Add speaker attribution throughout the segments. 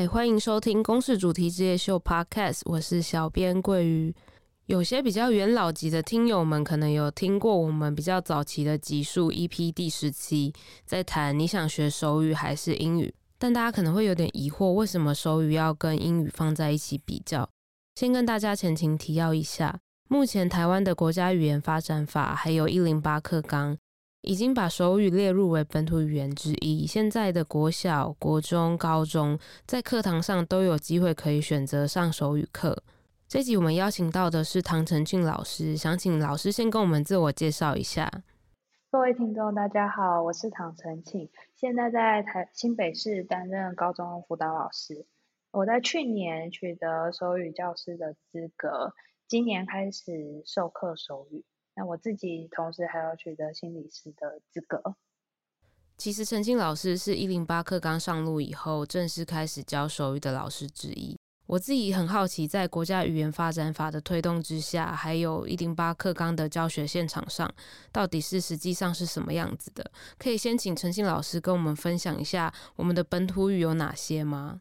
Speaker 1: 嗨，欢迎收听公式主题之夜秀 Podcast，我是小编桂鱼。有些比较元老级的听友们可能有听过我们比较早期的集数 EP 第十期，在谈你想学手语还是英语，但大家可能会有点疑惑，为什么手语要跟英语放在一起比较？先跟大家前情提要一下，目前台湾的国家语言发展法还有一零八课纲。已经把手语列入为本土语言之一。现在的国小、国中、高中在课堂上都有机会可以选择上手语课。这集我们邀请到的是唐承俊老师，想请老师先跟我们自我介绍一下。
Speaker 2: 各位听众，大家好，我是唐承庆，现在在台新北市担任高中辅导老师。我在去年取得手语教师的资格，今年开始授课手语。那我自己同时还要取得心理师的资格。
Speaker 1: 其实陈静老师是一零八课纲上路以后正式开始教手语的老师之一。我自己很好奇，在国家语言发展法的推动之下，还有一零八课纲的教学现场上，到底是实际上是什么样子的？可以先请陈庆老师跟我们分享一下我们的本土语有哪些吗？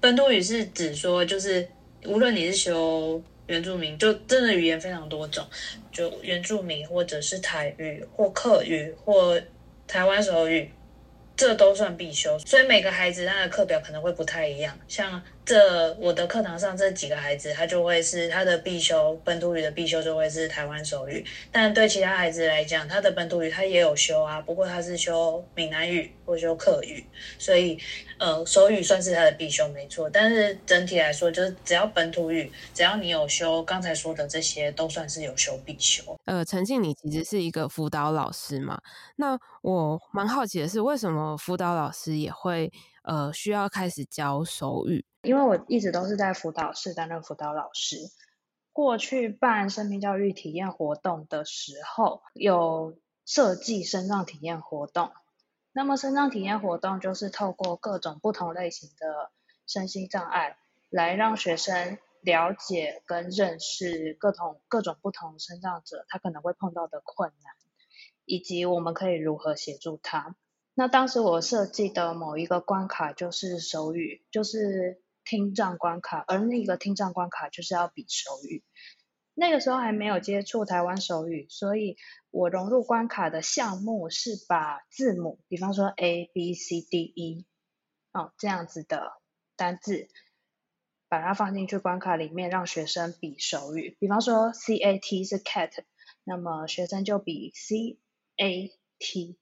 Speaker 3: 本土语是指说，就是无论你是修。原住民就真的语言非常多种，就原住民或者是台语或客语或台湾手语，这都算必修。所以每个孩子他的课表可能会不太一样，像。这我的课堂上这几个孩子，他就会是他的必修本土语的必修就会是台湾手语，但对其他孩子来讲，他的本土语他也有修啊，不过他是修闽南语或修客语，所以呃手语算是他的必修没错，但是整体来说，就是只要本土语，只要你有修刚才说的这些，都算是有修必修。
Speaker 1: 呃，承庆，你其实是一个辅导老师嘛？那我蛮好奇的是，为什么辅导老师也会呃需要开始教手语？
Speaker 2: 因为我一直都是在辅导室担任辅导老师，过去办生命教育体验活动的时候，有设计身障体验活动。那么身障体验活动就是透过各种不同类型的身心障碍，来让学生了解跟认识各种各种不同身障者他可能会碰到的困难，以及我们可以如何协助他。那当时我设计的某一个关卡就是手语，就是。听障关卡，而那个听障关卡就是要比手语。那个时候还没有接触台湾手语，所以我融入关卡的项目是把字母，比方说 A B C D E，哦，这样子的单字，把它放进去关卡里面，让学生比手语。比方说 C A T 是 cat，那么学生就比 C A T，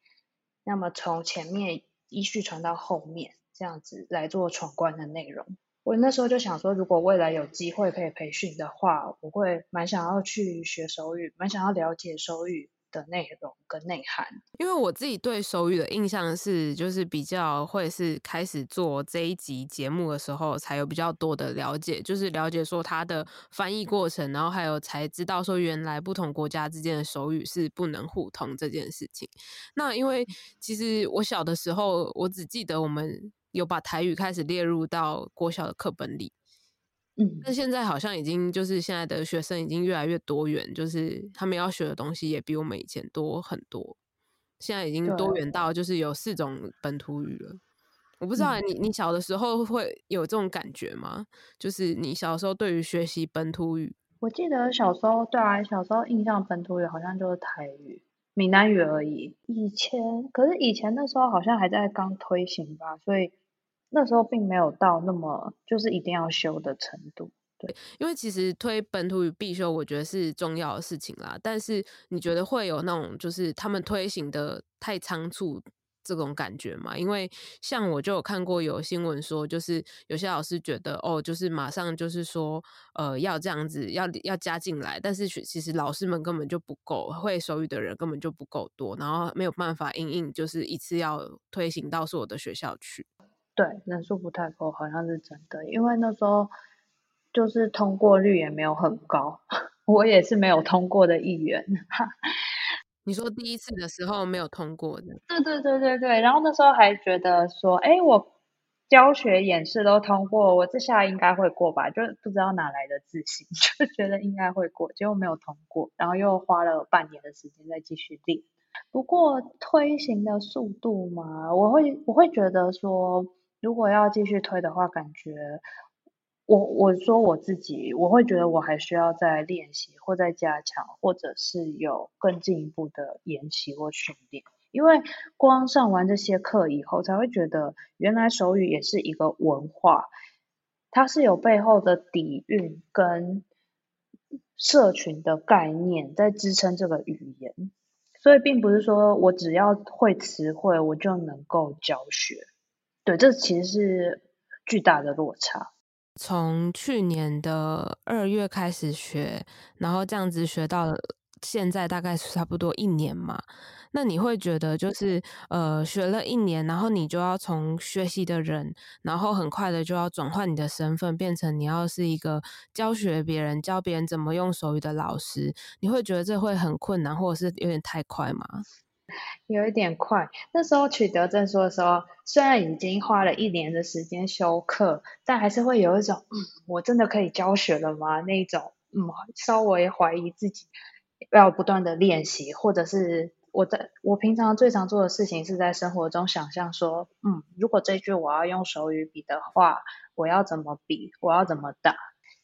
Speaker 2: 那么从前面依序传到后面，这样子来做闯关的内容。我那时候就想说，如果未来有机会可以培训的话，我会蛮想要去学手语，蛮想要了解手语的内容跟内涵。
Speaker 1: 因为我自己对手语的印象是，就是比较会是开始做这一集节目的时候，才有比较多的了解，就是了解说它的翻译过程，然后还有才知道说原来不同国家之间的手语是不能互通这件事情。那因为其实我小的时候，我只记得我们。有把台语开始列入到国小的课本里，
Speaker 2: 嗯，
Speaker 1: 但现在好像已经就是现在的学生已经越来越多元，就是他们要学的东西也比我们以前多很多。现在已经多元到就是有四种本土语了。我不知道你你小的时候会有这种感觉吗？就是你小的时候对于学习本土语，
Speaker 2: 我记得小时候对啊，小时候印象本土语好像就是台语。闽南语而已。以前，可是以前那时候好像还在刚推行吧，所以那时候并没有到那么就是一定要修的程度。对，
Speaker 1: 因为其实推本土语必修，我觉得是重要的事情啦。但是你觉得会有那种就是他们推行的太仓促？这种感觉嘛，因为像我就有看过有新闻说，就是有些老师觉得哦，就是马上就是说，呃，要这样子，要要加进来，但是其实老师们根本就不够，会手语的人根本就不够多，然后没有办法因应，就是一次要推行到所有的学校去。
Speaker 2: 对，人数不太够，好像是真的，因为那时候就是通过率也没有很高，我也是没有通过的一员。
Speaker 1: 你说第一次的时候没有通过的？
Speaker 2: 对对对对对，然后那时候还觉得说，哎，我教学演示都通过，我这下应该会过吧？就不知道哪来的自信，就觉得应该会过，结果没有通过，然后又花了半年的时间再继续练。不过推行的速度嘛，我会我会觉得说，如果要继续推的话，感觉我我说我自己，我会觉得我还需要再练习或再加强，或者是有更进一步的研习或训练。因为光上完这些课以后，才会觉得原来手语也是一个文化，它是有背后的底蕴跟社群的概念在支撑这个语言，所以并不是说我只要会词汇，我就能够教学。对，这其实是巨大的落差。
Speaker 1: 从去年的二月开始学，然后这样子学到现在，大概是差不多一年嘛。那你会觉得就是呃，学了一年，然后你就要从学习的人，然后很快的就要转换你的身份，变成你要是一个教学别人、教别人怎么用手语的老师。你会觉得这会很困难，或者是有点太快吗？
Speaker 2: 有一点快。那时候取得证书的时候，虽然已经花了一年的时间修课，但还是会有一种，嗯，我真的可以教学了吗？那一种，嗯，稍微怀疑自己，要不断的练习，或者是我在我平常最常做的事情是在生活中想象说，嗯，如果这句我要用手语比的话，我要怎么比？我要怎么打？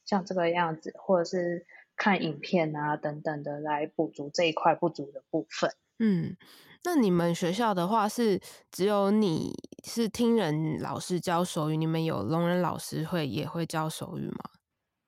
Speaker 2: 像这个样子，或者是看影片啊等等的来补足这一块不足的部分。
Speaker 1: 嗯，那你们学校的话是只有你是听人老师教手语，你们有聋人老师会也会教手语吗？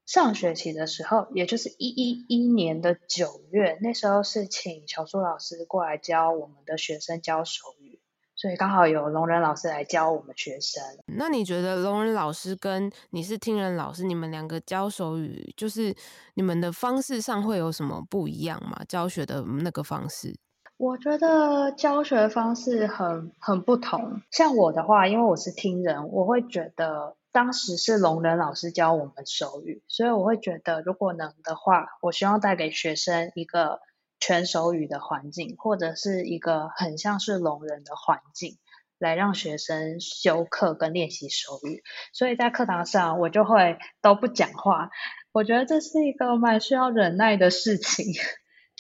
Speaker 2: 上学期的时候，也就是一一一年的九月，那时候是请小苏老师过来教我们的学生教手语，所以刚好有聋人老师来教我们学生。
Speaker 1: 那你觉得聋人老师跟你是听人老师，你们两个教手语，就是你们的方式上会有什么不一样吗？教学的那个方式？
Speaker 2: 我觉得教学方式很很不同。像我的话，因为我是听人，我会觉得当时是聋人老师教我们手语，所以我会觉得如果能的话，我希望带给学生一个全手语的环境，或者是一个很像是聋人的环境，来让学生修课跟练习手语。所以在课堂上，我就会都不讲话。我觉得这是一个蛮需要忍耐的事情。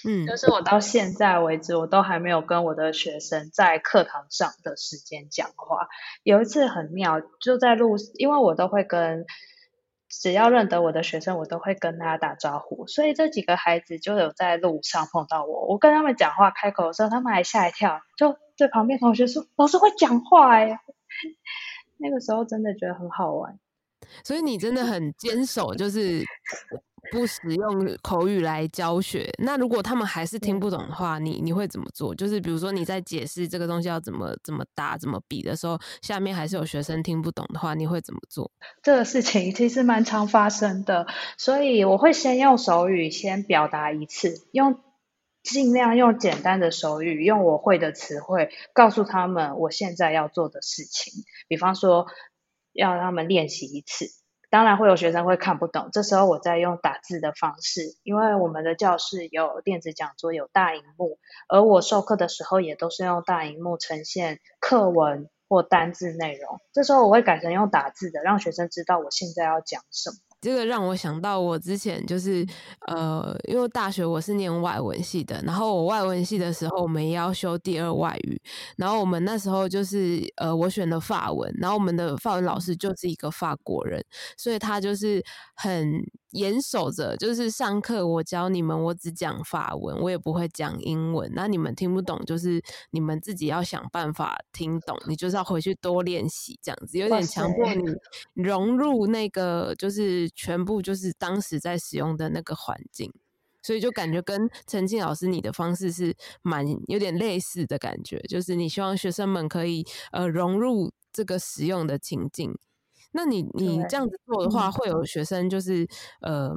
Speaker 2: 嗯，就是我到现在为止，我都还没有跟我的学生在课堂上的时间讲话。有一次很妙，就在路，因为我都会跟只要认得我的学生，我都会跟他打招呼，所以这几个孩子就有在路上碰到我。我跟他们讲话开口的时候，他们还吓一跳，就对旁边同学说：“老师会讲话哎！”那个时候真的觉得很好玩。
Speaker 1: 所以你真的很坚守，就是。不使用口语来教学，那如果他们还是听不懂的话，你你会怎么做？就是比如说你在解释这个东西要怎么怎么打、怎么比的时候，下面还是有学生听不懂的话，你会怎么做？
Speaker 2: 这个事情其实蛮常发生的，所以我会先用手语先表达一次，用尽量用简单的手语，用我会的词汇告诉他们我现在要做的事情，比方说要让他们练习一次。当然会有学生会看不懂，这时候我再用打字的方式，因为我们的教室有电子讲座，有大荧幕，而我授课的时候也都是用大荧幕呈现课文或单字内容，这时候我会改成用打字的，让学生知道我现在要讲什么。
Speaker 1: 这个让我想到，我之前就是呃，因为大学我是念外文系的，然后我外文系的时候，我们也要修第二外语，然后我们那时候就是呃，我选的法文，然后我们的法文老师就是一个法国人，所以他就是很。严守着，就是上课我教你们，我只讲法文，我也不会讲英文。那你们听不懂，就是你们自己要想办法听懂。你就是要回去多练习，这样子有点强迫你融入那个，就是全部就是当时在使用的那个环境。所以就感觉跟陈庆老师你的方式是蛮有点类似的感觉，就是你希望学生们可以呃融入这个使用的情境。那你你这样子做的话，会有学生就是呃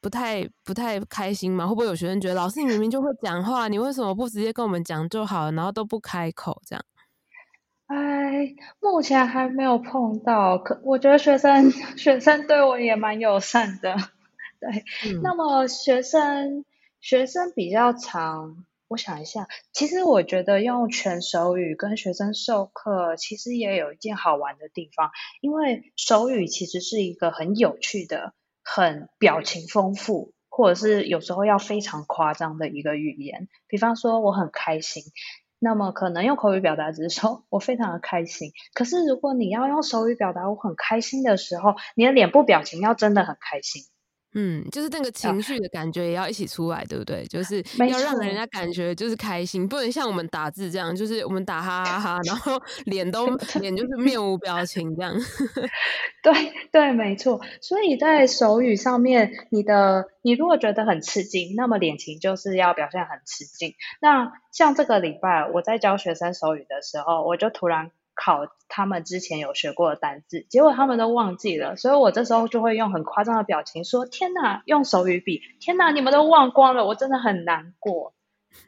Speaker 1: 不太不太开心吗？会不会有学生觉得老师你明明就会讲话，你为什么不直接跟我们讲就好了，然后都不开口这样？
Speaker 2: 哎，目前还没有碰到，可我觉得学生学生对我也蛮友善的，对。嗯、那么学生学生比较常。我想一下，其实我觉得用全手语跟学生授课，其实也有一件好玩的地方，因为手语其实是一个很有趣的、很表情丰富，或者是有时候要非常夸张的一个语言。比方说，我很开心，那么可能用口语表达只是说，我非常的开心。可是如果你要用手语表达我很开心的时候，你的脸部表情要真的很开心。
Speaker 1: 嗯，就是那个情绪的感觉也要一起出来，啊、对不对？就是要让人家感觉就是开心，不能像我们打字这样，就是我们打哈哈哈，然后 脸都 脸就是面无表情这样。
Speaker 2: 对对，没错。所以在手语上面，你的你如果觉得很吃惊，那么脸型就是要表现很吃惊。那像这个礼拜我在教学生手语的时候，我就突然。考他们之前有学过的单字，结果他们都忘记了，所以我这时候就会用很夸张的表情说：“天哪，用手语比，天哪，你们都忘光了，我真的很难过。”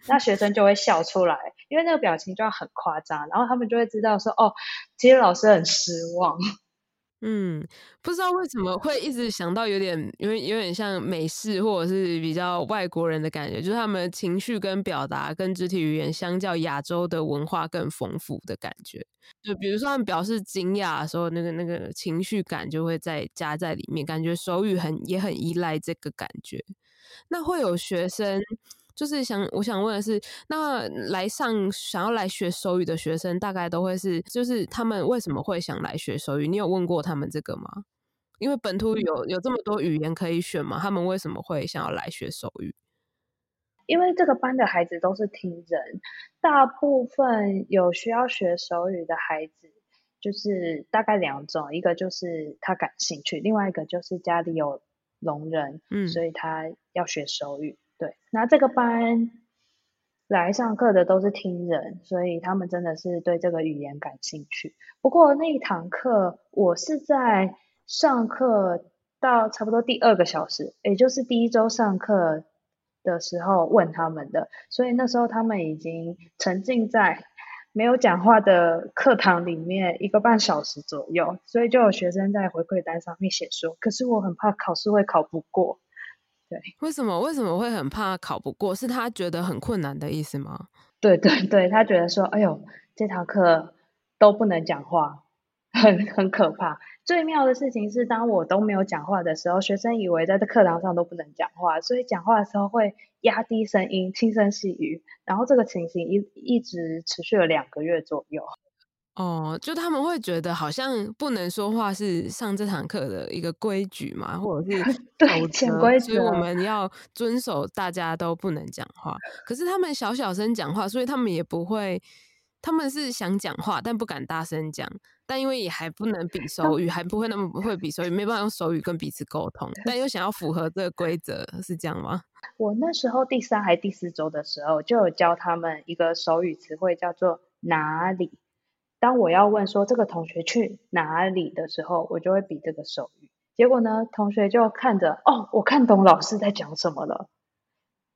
Speaker 2: 那学生就会笑出来，因为那个表情就要很夸张，然后他们就会知道说：“哦，其实老师很失望。”
Speaker 1: 嗯，不知道为什么会一直想到有点，因为有点像美式或者是比较外国人的感觉，就是他们情绪跟表达跟肢体语言相较亚洲的文化更丰富的感觉。就比如说他们表示惊讶的时候，那个那个情绪感就会再加在里面，感觉手语很也很依赖这个感觉。那会有学生。就是想，我想问的是，那来上想要来学手语的学生，大概都会是，就是他们为什么会想来学手语？你有问过他们这个吗？因为本土有有这么多语言可以选嘛，他们为什么会想要来学手语？
Speaker 2: 因为这个班的孩子都是听人，大部分有需要学手语的孩子，就是大概两种，一个就是他感兴趣，另外一个就是家里有聋人，嗯，所以他要学手语。对，那这个班来上课的都是听人，所以他们真的是对这个语言感兴趣。不过那一堂课，我是在上课到差不多第二个小时，也就是第一周上课的时候问他们的，所以那时候他们已经沉浸在没有讲话的课堂里面一个半小时左右，所以就有学生在回馈单上面写说：“可是我很怕考试会考不过。”对，
Speaker 1: 为什么为什么会很怕考不过？是他觉得很困难的意思吗？
Speaker 2: 对对对，他觉得说，哎呦，这堂课都不能讲话，很很可怕。最妙的事情是，当我都没有讲话的时候，学生以为在这课堂上都不能讲话，所以讲话的时候会压低声音，轻声细语，然后这个情形一一直持续了两个月左右。
Speaker 1: 哦，就他们会觉得好像不能说话是上这堂课的一个规矩嘛，或者是
Speaker 2: 对潜规则，
Speaker 1: 所以我们要遵守，大家都不能讲话。可是他们小小声讲话，所以他们也不会，他们是想讲话，但不敢大声讲。但因为也还不能比 手语，还不会那么不会比手语，没办法用手语跟彼此沟通，但又想要符合这个规则，是这样吗？
Speaker 2: 我那时候第三还第四周的时候，就有教他们一个手语词汇，叫做哪里。当我要问说这个同学去哪里的时候，我就会比这个手语。结果呢，同学就看着，哦，我看懂老师在讲什么了。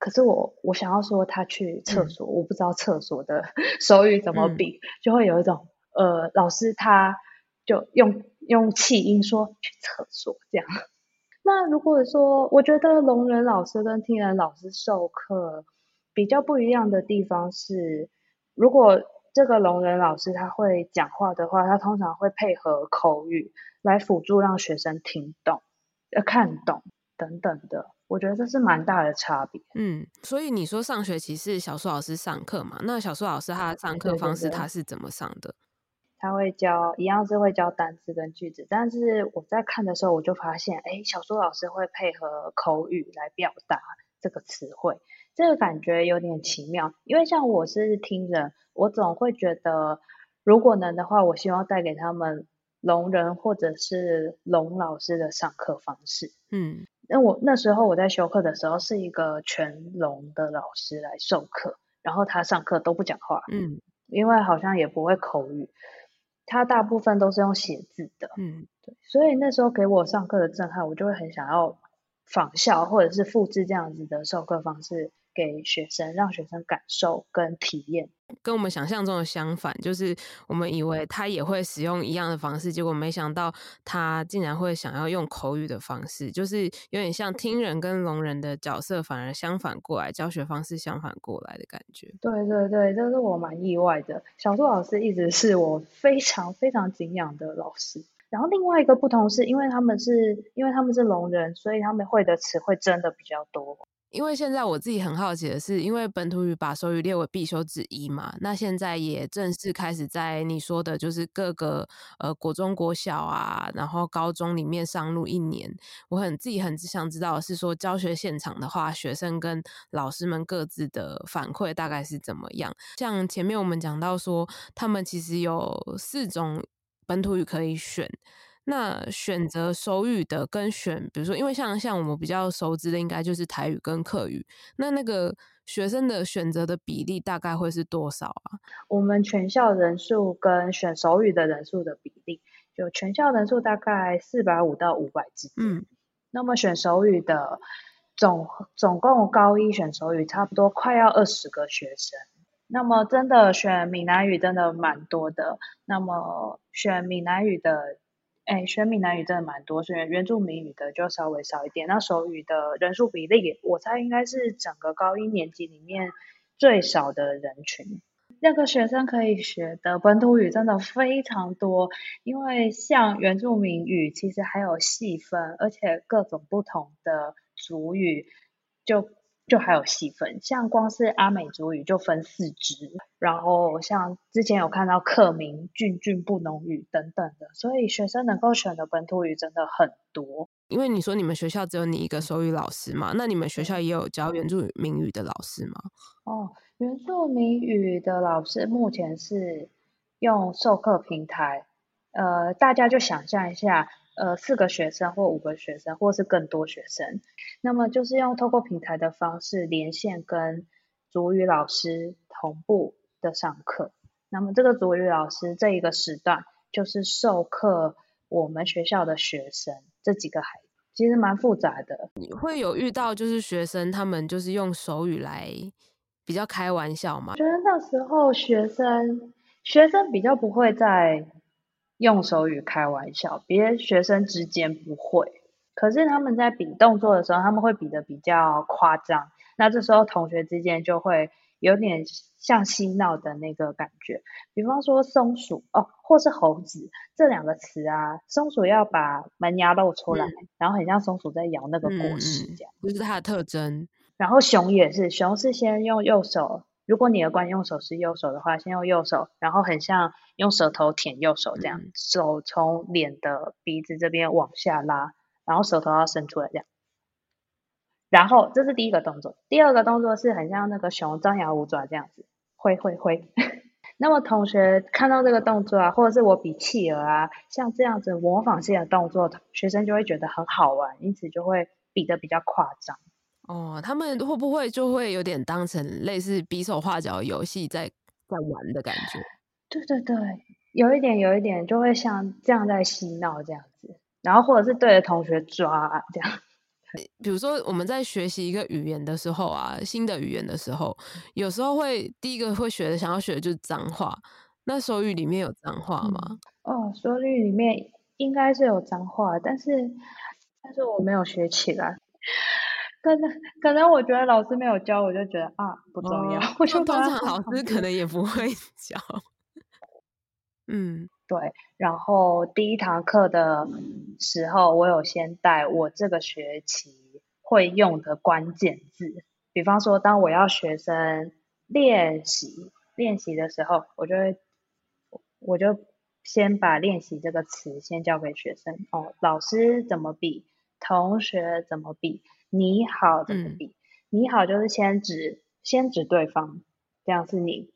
Speaker 2: 可是我我想要说他去厕所，嗯、我不知道厕所的 手语怎么比，嗯、就会有一种呃，老师他就用用气音说去厕所这样。那如果说，我觉得聋人老师跟听人老师授课比较不一样的地方是，如果这个聋人老师他会讲话的话，他通常会配合口语来辅助让学生听懂、呃看懂等等的。我觉得这是蛮大的差别。
Speaker 1: 嗯，所以你说上学期是小苏老师上课嘛？那小苏老师他的上课方式他是怎么上的？对对对，
Speaker 2: 他会教一样是会教单词跟句子，但是我在看的时候我就发现，哎，小苏老师会配合口语来表达这个词汇。这个感觉有点奇妙，因为像我是听人，我总会觉得，如果能的话，我希望带给他们聋人或者是聋老师的上课方式。嗯，那我那时候我在修课的时候，是一个全聋的老师来授课，然后他上课都不讲话，嗯，因为好像也不会口语，他大部分都是用写字的，嗯，对，所以那时候给我上课的震撼，我就会很想要仿效或者是复制这样子的授课方式。给学生，让学生感受跟体验，
Speaker 1: 跟我们想象中的相反，就是我们以为他也会使用一样的方式，结果没想到他竟然会想要用口语的方式，就是有点像听人跟聋人的角色反而相反过来，教学方式相反过来的感觉。
Speaker 2: 对对对，这是我蛮意外的。小苏老师一直是我非常非常敬仰的老师。然后另外一个不同是，因为他们是因为他们是聋人，所以他们会的词汇真的比较多。
Speaker 1: 因为现在我自己很好奇的是，因为本土语把手语列为必修之一嘛，那现在也正式开始在你说的，就是各个呃国中、国小啊，然后高中里面上路一年。我很自己很想知道的是说，教学现场的话，学生跟老师们各自的反馈大概是怎么样？像前面我们讲到说，他们其实有四种本土语可以选。那选择手语的跟选，比如说，因为像像我们比较熟知的，应该就是台语跟客语。那那个学生的选择的比例大概会是多少啊？
Speaker 2: 我们全校人数跟选手语的人数的比例，就全校人数大概四百五到五百之间。嗯，那么选手语的总总共高一选手语差不多快要二十个学生。那么真的选闽南语真的蛮多的。那么选闽南语的。哎，选闽南语真的蛮多，所以原住民语的就稍微少一点。那手语的人数比例，我猜应该是整个高一年级里面最少的人群。那个学生可以学的本土语真的非常多，因为像原住民语其实还有细分，而且各种不同的族语就。就还有细分，像光是阿美族语就分四支，然后像之前有看到克明、俊俊布农语等等的，所以学生能够选的本土语真的很多。
Speaker 1: 因为你说你们学校只有你一个手语老师嘛，那你们学校也有教原住民语的老师吗？
Speaker 2: 哦，原住民语的老师目前是用授课平台，呃，大家就想象一下。呃，四个学生或五个学生，或是更多学生，那么就是用透过平台的方式连线跟主语老师同步的上课。那么这个主语老师这一个时段就是授课我们学校的学生这几个孩子，其实蛮复杂的。
Speaker 1: 你会有遇到就是学生他们就是用手语来比较开玩笑吗？
Speaker 2: 觉得那时候学生学生比较不会在。用手语开玩笑，别学生之间不会，可是他们在比动作的时候，他们会比的比较夸张，那这时候同学之间就会有点像嬉闹的那个感觉。比方说松鼠哦，或是猴子这两个词啊，松鼠要把门牙露出来，嗯、然后很像松鼠在咬那个果实这样，
Speaker 1: 这、嗯就是它的特征。
Speaker 2: 然后熊也是，熊是先用右手。如果你的惯用手是右手的话，先用右手，然后很像用舌头舔右手这样，嗯、手从脸的鼻子这边往下拉，然后舌头要伸出来这样。然后这是第一个动作，第二个动作是很像那个熊张牙舞爪这样子，挥挥挥。那么同学看到这个动作啊，或者是我比企鹅啊，像这样子模仿性的动作，学生就会觉得很好玩，因此就会比的比较夸张。
Speaker 1: 哦，他们会不会就会有点当成类似比手画脚游戏在在玩的感觉？
Speaker 2: 对对对，有一点有一点，就会像这样在嬉闹这样子，然后或者是对着同学抓这样。
Speaker 1: 比如说我们在学习一个语言的时候啊，新的语言的时候，有时候会第一个会学的想要学的就是脏话。那手语里面有脏话吗？嗯、
Speaker 2: 哦，手语里面应该是有脏话，但是但是我没有学起来。可能可能我觉得老师没有教，我就觉得啊不重要。哦、我就通常
Speaker 1: 老师可能也不会教。嗯，
Speaker 2: 对。然后第一堂课的时候，我有先带我这个学期会用的关键字，比方说，当我要学生练习练习的时候，我就会我就先把练习这个词先教给学生。哦，老师怎么比？同学怎么比？你好怎么比？嗯、你好就是先指先指对方，这样是你。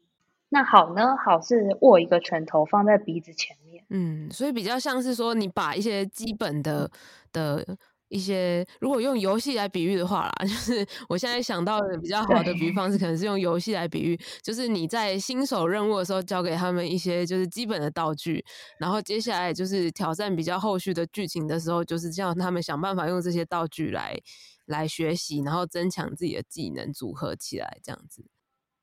Speaker 2: 那好呢？好是握一个拳头放在鼻子前面。
Speaker 1: 嗯，所以比较像是说，你把一些基本的的一些，如果用游戏来比喻的话啦，就是我现在想到的比较好的比喻方式，可能是用游戏来比喻，就是你在新手任务的时候教给他们一些就是基本的道具，然后接下来就是挑战比较后续的剧情的时候，就是叫他们想办法用这些道具来。来学习，然后增强自己的技能，组合起来这样子。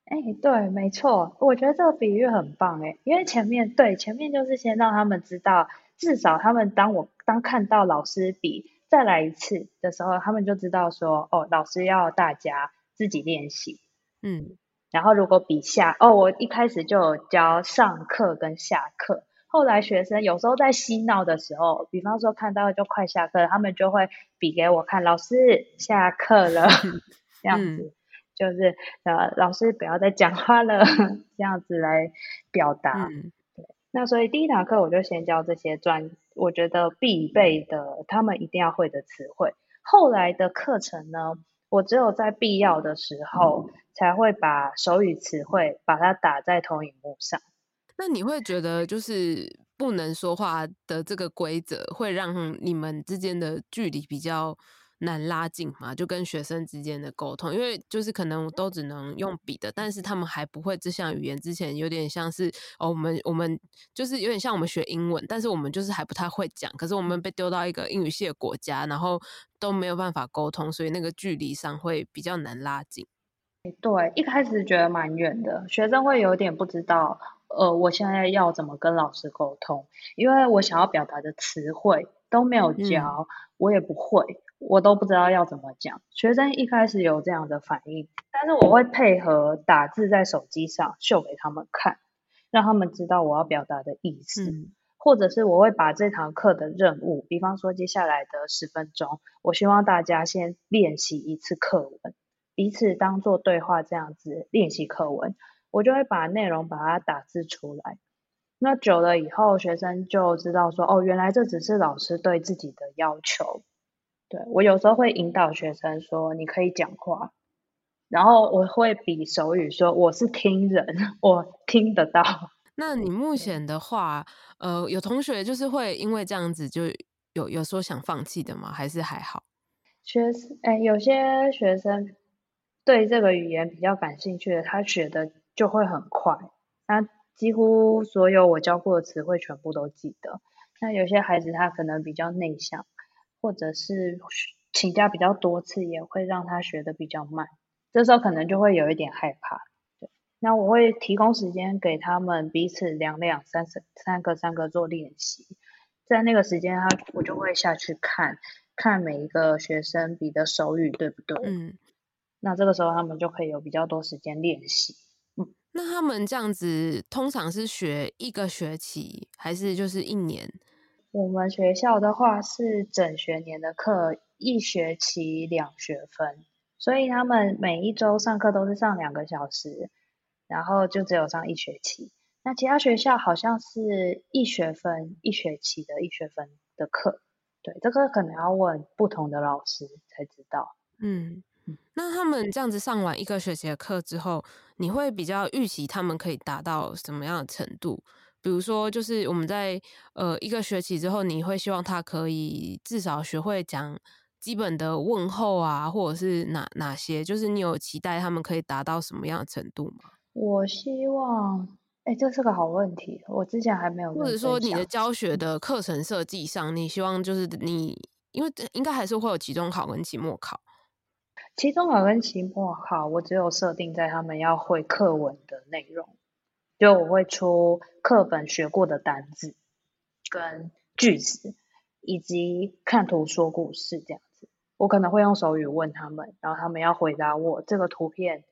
Speaker 2: 哎，对，没错，我觉得这个比喻很棒哎，因为前面对前面就是先让他们知道，至少他们当我当看到老师比再来一次的时候，他们就知道说，哦，老师要大家自己练习。嗯，然后如果比下，哦，我一开始就有教上课跟下课。后来学生有时候在嬉闹的时候，比方说看到就快下课了，他们就会比给我看，老师下课了。这样子，嗯、就是呃，老师不要再讲话了，这样子来表达。嗯、对，那所以第一堂课我就先教这些专，我觉得必备的，他们一定要会的词汇。后来的课程呢，我只有在必要的时候才会把手语词汇把它打在投影幕上。
Speaker 1: 那你会觉得就是不能说话的这个规则会让你们之间的距离比较难拉近嘛，就跟学生之间的沟通，因为就是可能都只能用笔的，但是他们还不会这项语言，之前有点像是哦，我们我们就是有点像我们学英文，但是我们就是还不太会讲，可是我们被丢到一个英语系的国家，然后都没有办法沟通，所以那个距离上会比较难拉近。
Speaker 2: 对，一开始觉得蛮远的，学生会有点不知道，呃，我现在要怎么跟老师沟通，因为我想要表达的词汇都没有教，嗯、我也不会。我都不知道要怎么讲，学生一开始有这样的反应，但是我会配合打字在手机上秀给他们看，让他们知道我要表达的意思，嗯、或者是我会把这堂课的任务，比方说接下来的十分钟，我希望大家先练习一次课文，彼此当做对话这样子练习课文，我就会把内容把它打字出来，那久了以后，学生就知道说，哦，原来这只是老师对自己的要求。对，我有时候会引导学生说，你可以讲话，然后我会比手语说，我是听人，我听得到。
Speaker 1: 那你目前的话，呃，有同学就是会因为这样子就有有说想放弃的吗？还是还好？
Speaker 2: 学生，哎，有些学生对这个语言比较感兴趣的，他学的就会很快，他几乎所有我教过的词汇全部都记得。那有些孩子他可能比较内向。或者是请假比较多次，也会让他学的比较慢。这时候可能就会有一点害怕。对，那我会提供时间给他们彼此两两三三三个三个做练习。在那个时间，他我就会下去看看每一个学生比的手语对不对？嗯。那这个时候他们就可以有比较多时间练习。嗯。
Speaker 1: 那他们这样子通常是学一个学期，还是就是一年？
Speaker 2: 我们学校的话是整学年的课，一学期两学分，所以他们每一周上课都是上两个小时，然后就只有上一学期。那其他学校好像是一学分一学期的一学分的课，对，这个可能要问不同的老师才知道。
Speaker 1: 嗯，那他们这样子上完一个学期的课之后，你会比较预期他们可以达到什么样的程度？比如说，就是我们在呃一个学期之后，你会希望他可以至少学会讲基本的问候啊，或者是哪哪些？就是你有期待他们可以达到什么样的程度吗？
Speaker 2: 我希望，哎、欸，这是个好问题，我之前还没有。
Speaker 1: 或者说，你的教学的课程设计上，你希望就是你，因为应该还是会有期中考跟期末考。
Speaker 2: 期中考跟期末考，我只有设定在他们要会课文的内容。就我会出课本学过的单字跟句子，以及看图说故事这样子。我可能会用手语问他们，然后他们要回答我这个图片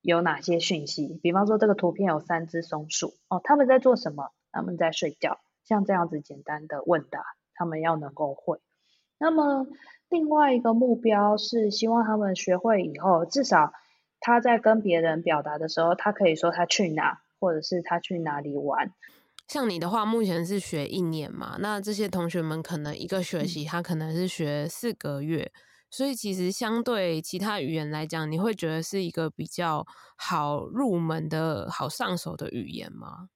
Speaker 2: 有哪些讯息。比方说这个图片有三只松鼠，哦，他们在做什么？他们在睡觉。像这样子简单的问答，他们要能够会。那么另外一个目标是希望他们学会以后，至少他在跟别人表达的时候，他可以说他去哪。或者是他去哪里玩？
Speaker 1: 像你的话，目前是学一年嘛？那这些同学们可能一个学期他可能是学四个月，嗯、所以其实相对其他语言来讲，你会觉得是一个比较好入门的好上手的语言吗？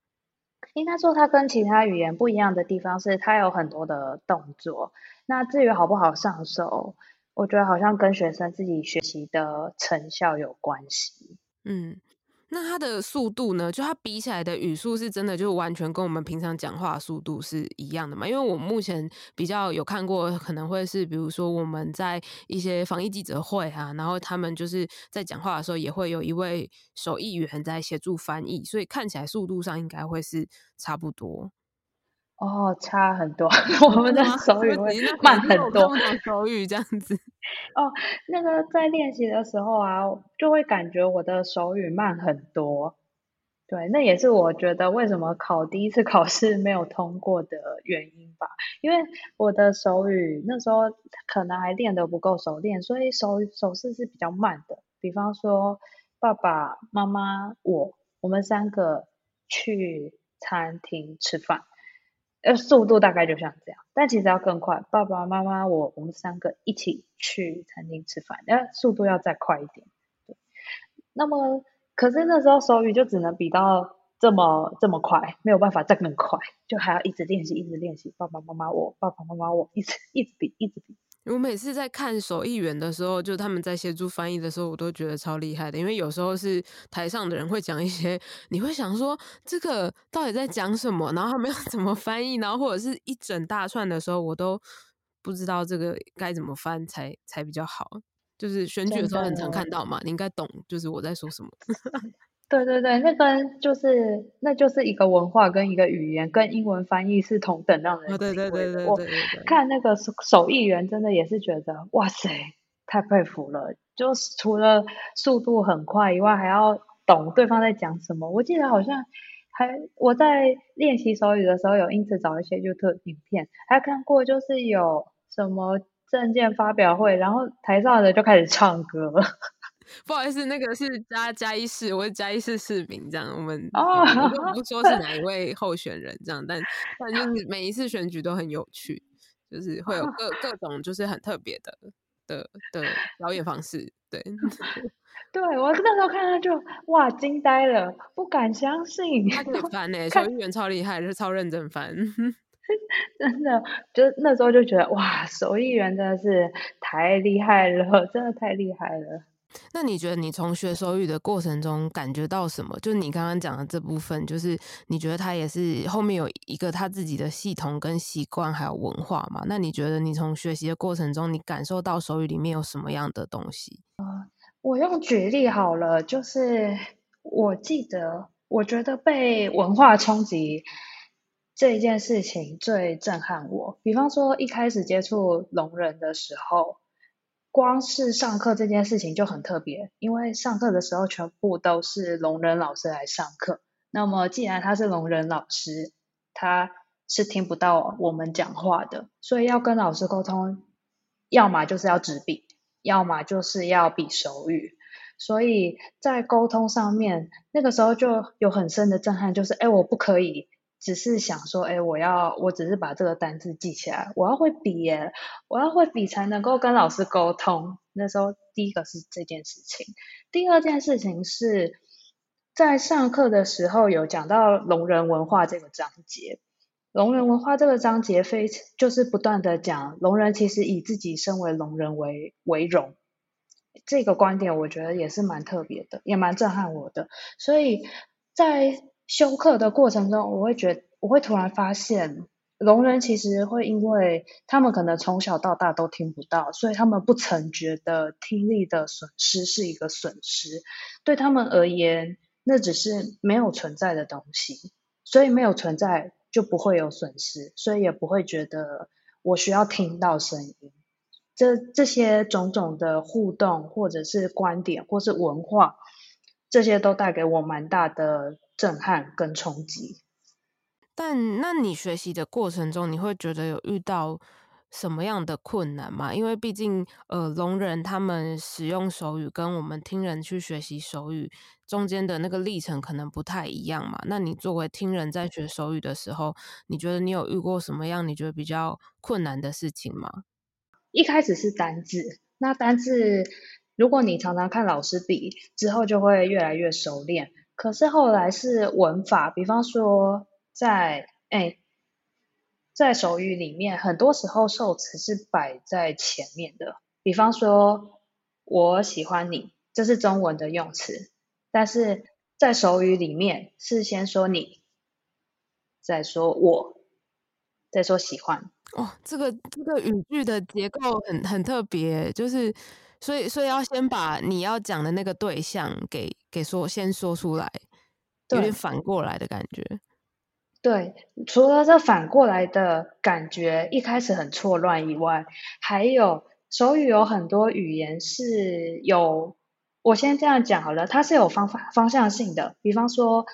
Speaker 2: 应该说，它跟其他语言不一样的地方是，它有很多的动作。那至于好不好上手，我觉得好像跟学生自己学习的成效有关系。嗯。
Speaker 1: 那它的速度呢？就它比起来的语速是真的，就完全跟我们平常讲话速度是一样的嘛？因为我目前比较有看过，可能会是比如说我们在一些防疫记者会啊，然后他们就是在讲话的时候，也会有一位手译员在协助翻译，所以看起来速度上应该会是差不多。
Speaker 2: 哦，差很多，我们的手语会慢很多。
Speaker 1: 手语这样子。
Speaker 2: 哦，那个在练习的时候啊，就会感觉我的手语慢很多。对，那也是我觉得为什么考第一次考试没有通过的原因吧。因为我的手语那时候可能还练得不够熟练，所以手手势是比较慢的。比方说，爸爸妈妈我我们三个去餐厅吃饭，呃，速度大概就像这样，但其实要更快。爸爸妈妈我我们三个一起去餐厅吃饭，呃，速度要再快一点。对，那么。可是那时候手语就只能比到这么这么快，没有办法再更快，就还要一直练习，一直练习。爸爸妈妈我，爸爸妈妈我，一直一直比，一直比。
Speaker 1: 我每次在看手译员的时候，就他们在协助翻译的时候，我都觉得超厉害的，因为有时候是台上的人会讲一些，你会想说这个到底在讲什么，然后他们要 怎么翻译，然后或者是一整大串的时候，我都不知道这个该怎么翻才才比较好。就是选举的时候很常看到嘛，你应该懂，就是我在说什么。
Speaker 2: 对对对，那跟就是那就是一个文化跟一个语言，跟英文翻译是同等让人的。
Speaker 1: 对对对对对，
Speaker 2: 我看那个手手译员真的也是觉得哇塞，太佩服了！就是除了速度很快以外，还要懂对方在讲什么。我记得好像还我在练习手语的时候，有因此找一些 YouTube 影片，还看过就是有什么。证件发表会，然后台上的人就开始唱歌。
Speaker 1: 不好意思，那个是嘉嘉义市，我是嘉义市市民，这样我们
Speaker 2: 哦，
Speaker 1: 我不 说是哪一位候选人这样，但但就是每一次选举都很有趣，就是会有 各各种就是很特别的的的表演方式。对，
Speaker 2: 对我那时候看他就哇惊呆了，不敢相信。
Speaker 1: 他可以翻呢，手译员超厉害，就是超认真翻。
Speaker 2: 真的，就那时候就觉得哇，手艺人真的是太厉害了，真的太厉害了。
Speaker 1: 那你觉得你从学手语的过程中感觉到什么？就你刚刚讲的这部分，就是你觉得他也是后面有一个他自己的系统跟习惯还有文化嘛？那你觉得你从学习的过程中，你感受到手语里面有什么样的东西？
Speaker 2: 呃，我用举例好了，就是我记得，我觉得被文化冲击。这一件事情最震撼我。比方说，一开始接触聋人的时候，光是上课这件事情就很特别，因为上课的时候全部都是聋人老师来上课。那么，既然他是聋人老师，他是听不到我们讲话的，所以要跟老师沟通，要么就是要纸笔，要么就是要比手语。所以在沟通上面，那个时候就有很深的震撼，就是哎，我不可以。只是想说，哎，我要，我只是把这个单字记起来，我要会比耶，我要会比才能够跟老师沟通。那时候第一个是这件事情，第二件事情是在上课的时候有讲到聋人文化这个章节，聋人文化这个章节非就是不断的讲聋人其实以自己身为聋人为为荣，这个观点我觉得也是蛮特别的，也蛮震撼我的，所以在。修课的过程中，我会觉，我会突然发现，聋人其实会因为他们可能从小到大都听不到，所以他们不曾觉得听力的损失是一个损失。对他们而言，那只是没有存在的东西，所以没有存在就不会有损失，所以也不会觉得我需要听到声音。这这些种种的互动，或者是观点，或是文化，这些都带给我蛮大的。震撼跟冲击，
Speaker 1: 但那你学习的过程中，你会觉得有遇到什么样的困难吗？因为毕竟，呃，聋人他们使用手语跟我们听人去学习手语中间的那个历程可能不太一样嘛。那你作为听人在学手语的时候，你觉得你有遇过什么样你觉得比较困难的事情吗？
Speaker 2: 一开始是单字，那单字如果你常常看老师比，之后就会越来越熟练。可是后来是文法，比方说在哎，在手语里面，很多时候受词是摆在前面的。比方说，我喜欢你，这是中文的用词，但是在手语里面是先说你，再说我，再说喜欢。
Speaker 1: 哦，这个这个语句的结构很很特别，就是。所以，所以要先把你要讲的那个对象给给说，先说出来，有点反过来的感觉。
Speaker 2: 对，除了这反过来的感觉一开始很错乱以外，还有手语有很多语言是有，我先这样讲好了，它是有方法方向性的。比方说，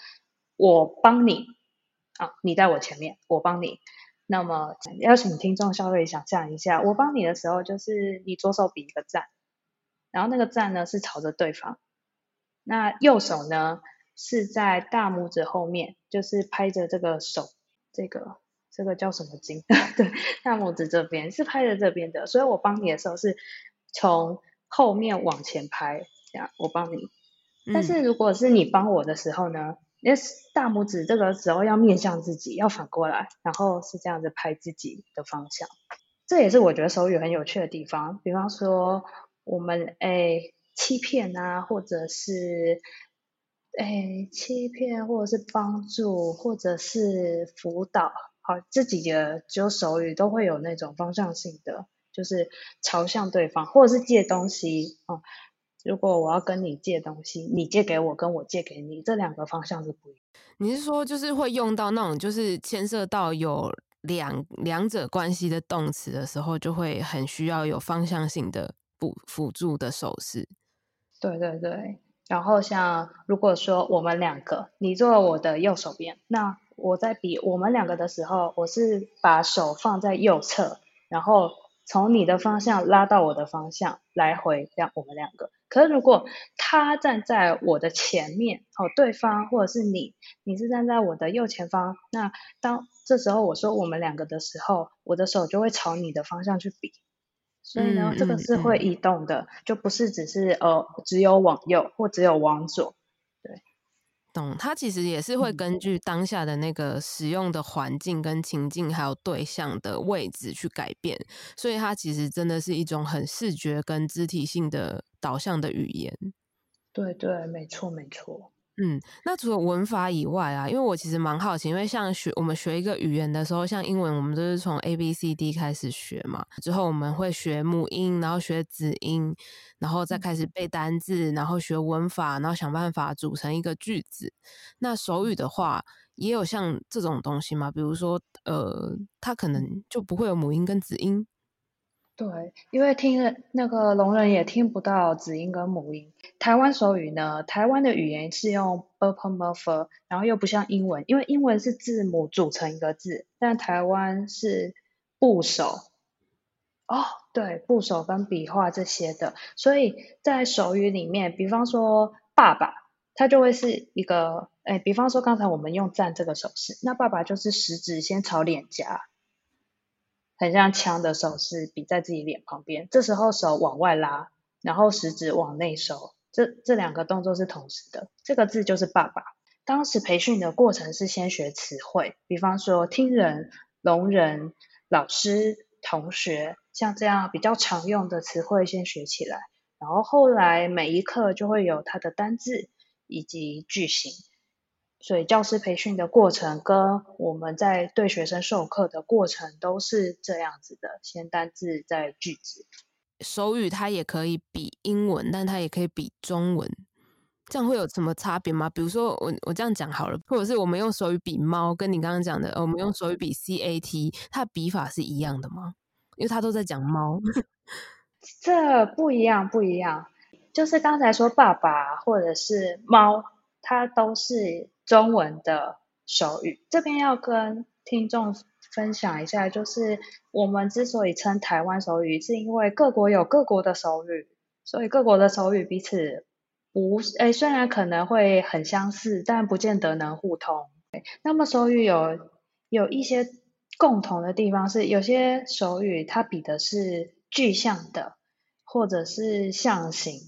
Speaker 2: 我帮你啊，你在我前面，我帮你。那么邀请听众稍微想象一下，我帮你的时候，就是你左手比一个赞，然后那个赞呢是朝着对方，那右手呢是在大拇指后面，就是拍着这个手，这个这个叫什么筋？对，大拇指这边是拍着这边的，所以我帮你的时候是从后面往前拍，这样我帮你。但是如果是你帮我的时候呢？那大拇指这个时候要面向自己，要反过来，然后是这样子拍自己的方向。这也是我觉得手语很有趣的地方。比方说，我们诶欺骗啊，或者是诶欺骗，或者是帮助，或者是辅导，好，这几个就手语都会有那种方向性的，就是朝向对方，或者是借东西哦。如果我要跟你借东西，你借给我，跟我借给你，这两个方向是不一样。
Speaker 1: 你是说，就是会用到那种，就是牵涉到有两两者关系的动词的时候，就会很需要有方向性的辅辅助的手势。
Speaker 2: 对对对。然后像如果说我们两个，你坐我的右手边，那我在比我们两个的时候，我是把手放在右侧，然后从你的方向拉到我的方向，来回这样我们两个。可是如果他站在我的前面，哦，对方或者是你，你是站在我的右前方，那当这时候我说我们两个的时候，我的手就会朝你的方向去比，所以呢，嗯、这个是会移动的，嗯、就不是只是呃只有往右或只有往左。
Speaker 1: 对懂，它其实也是会根据当下的那个使用的环境跟情境，还有对象的位置去改变，所以它其实真的是一种很视觉跟肢体性的导向的语言。
Speaker 2: 对对，没错没错。
Speaker 1: 嗯，那除了文法以外啊，因为我其实蛮好奇，因为像学我们学一个语言的时候，像英文，我们都是从 A B C D 开始学嘛，之后我们会学母音，然后学子音，然后再开始背单字，然后学文法，然后想办法组成一个句子。那手语的话，也有像这种东西嘛？比如说，呃，它可能就不会有母音跟子音。
Speaker 2: 对，因为听那个聋人也听不到子音跟母音。台湾手语呢，台湾的语言是用 b u r p l e m u r f e 然后又不像英文，因为英文是字母组成一个字，但台湾是部首。哦，对，部首跟笔画这些的，所以在手语里面，比方说爸爸，他就会是一个，哎，比方说刚才我们用赞这个手势，那爸爸就是食指先朝脸颊，很像枪的手势，比在自己脸旁边。这时候手往外拉，然后食指往内收，这这两个动作是同时的。这个字就是爸爸。当时培训的过程是先学词汇，比方说听人、聋人、老师、同学，像这样比较常用的词汇先学起来，然后后来每一课就会有它的单字以及句型。所以教师培训的过程跟我们在对学生授课的过程都是这样子的，先单字再句子。
Speaker 1: 手语它也可以比英文，但它也可以比中文，这样会有什么差别吗？比如说我我这样讲好了，或者是我们用手语比猫，跟你刚刚讲的，我们用手语比 cat，它的笔法是一样的吗？因为它都在讲猫。
Speaker 2: 这不一样，不一样。就是刚才说爸爸或者是猫，它都是。中文的手语，这边要跟听众分享一下，就是我们之所以称台湾手语，是因为各国有各国的手语，所以各国的手语彼此不，诶，虽然可能会很相似，但不见得能互通。那么手语有有一些共同的地方是，有些手语它比的是具象的，或者是象形，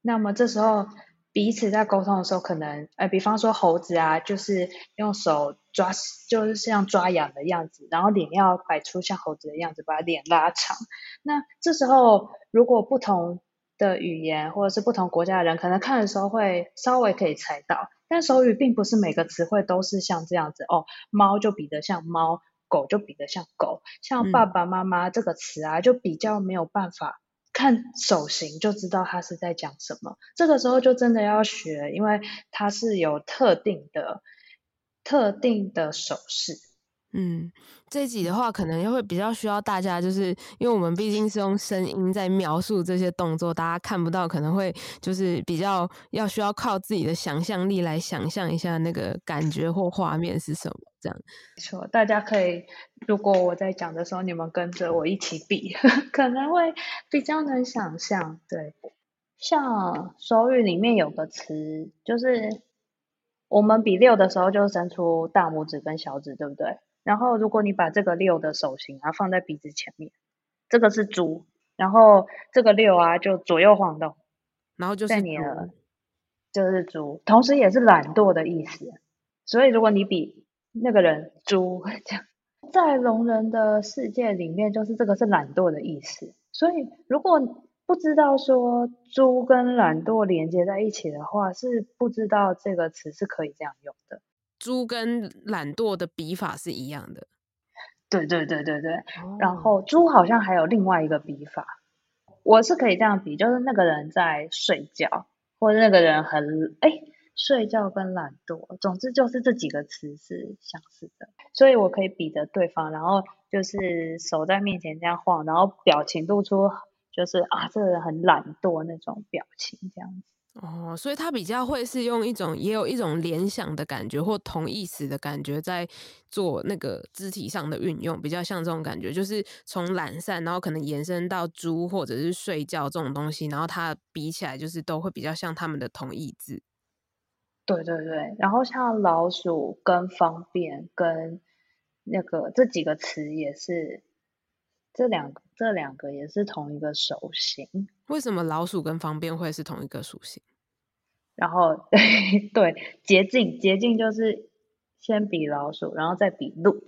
Speaker 2: 那么这时候。彼此在沟通的时候，可能，呃，比方说猴子啊，就是用手抓，就是像抓痒的样子，然后脸要摆出像猴子的样子，把脸拉长。那这时候，如果不同的语言或者是不同国家的人，可能看的时候会稍微可以猜到。但手语并不是每个词汇都是像这样子哦，猫就比得像猫，狗就比得像狗，像爸爸妈妈这个词啊，就比较没有办法。看手型就知道他是在讲什么，这个时候就真的要学，因为他是有特定的、特定的手势。
Speaker 1: 嗯，这一集的话，可能又会比较需要大家，就是因为我们毕竟是用声音在描述这些动作，大家看不到，可能会就是比较要需要靠自己的想象力来想象一下那个感 觉或画面是什么，这样。
Speaker 2: 没错，大家可以，如果我在讲的时候，你们跟着我一起比，可能会比较能想象。对，像手语里面有个词，就是我们比六的时候，就伸出大拇指跟小指，对不对？然后，如果你把这个六的手型啊放在鼻子前面，这个是猪，然后这个六啊就左右晃动，
Speaker 1: 然后就是
Speaker 2: 你了，就是猪，同时也是懒惰的意思。所以，如果你比那个人猪这样，在聋人的世界里面，就是这个是懒惰的意思。所以，如果不知道说猪跟懒惰连接在一起的话，是不知道这个词是可以这样用的。
Speaker 1: 猪跟懒惰的笔法是一样的，
Speaker 2: 对对对对对。哦、然后猪好像还有另外一个笔法，我是可以这样比，就是那个人在睡觉，或者那个人很哎睡觉跟懒惰，总之就是这几个词是相似的，所以我可以比着对方，然后就是手在面前这样晃，然后表情露出就是啊这个人很懒惰那种表情这样子。
Speaker 1: 哦，所以他比较会是用一种，也有一种联想的感觉或同意思的感觉，在做那个肢体上的运用，比较像这种感觉，就是从懒散，然后可能延伸到猪或者是睡觉这种东西，然后它比起来就是都会比较像他们的同义字。
Speaker 2: 对对对，然后像老鼠跟方便跟那个这几个词也是，这两个这两个也是同一个手型。
Speaker 1: 为什么老鼠跟方便会是同一个属性？
Speaker 2: 然后 对对，捷径捷径就是先比老鼠，然后再比鹿，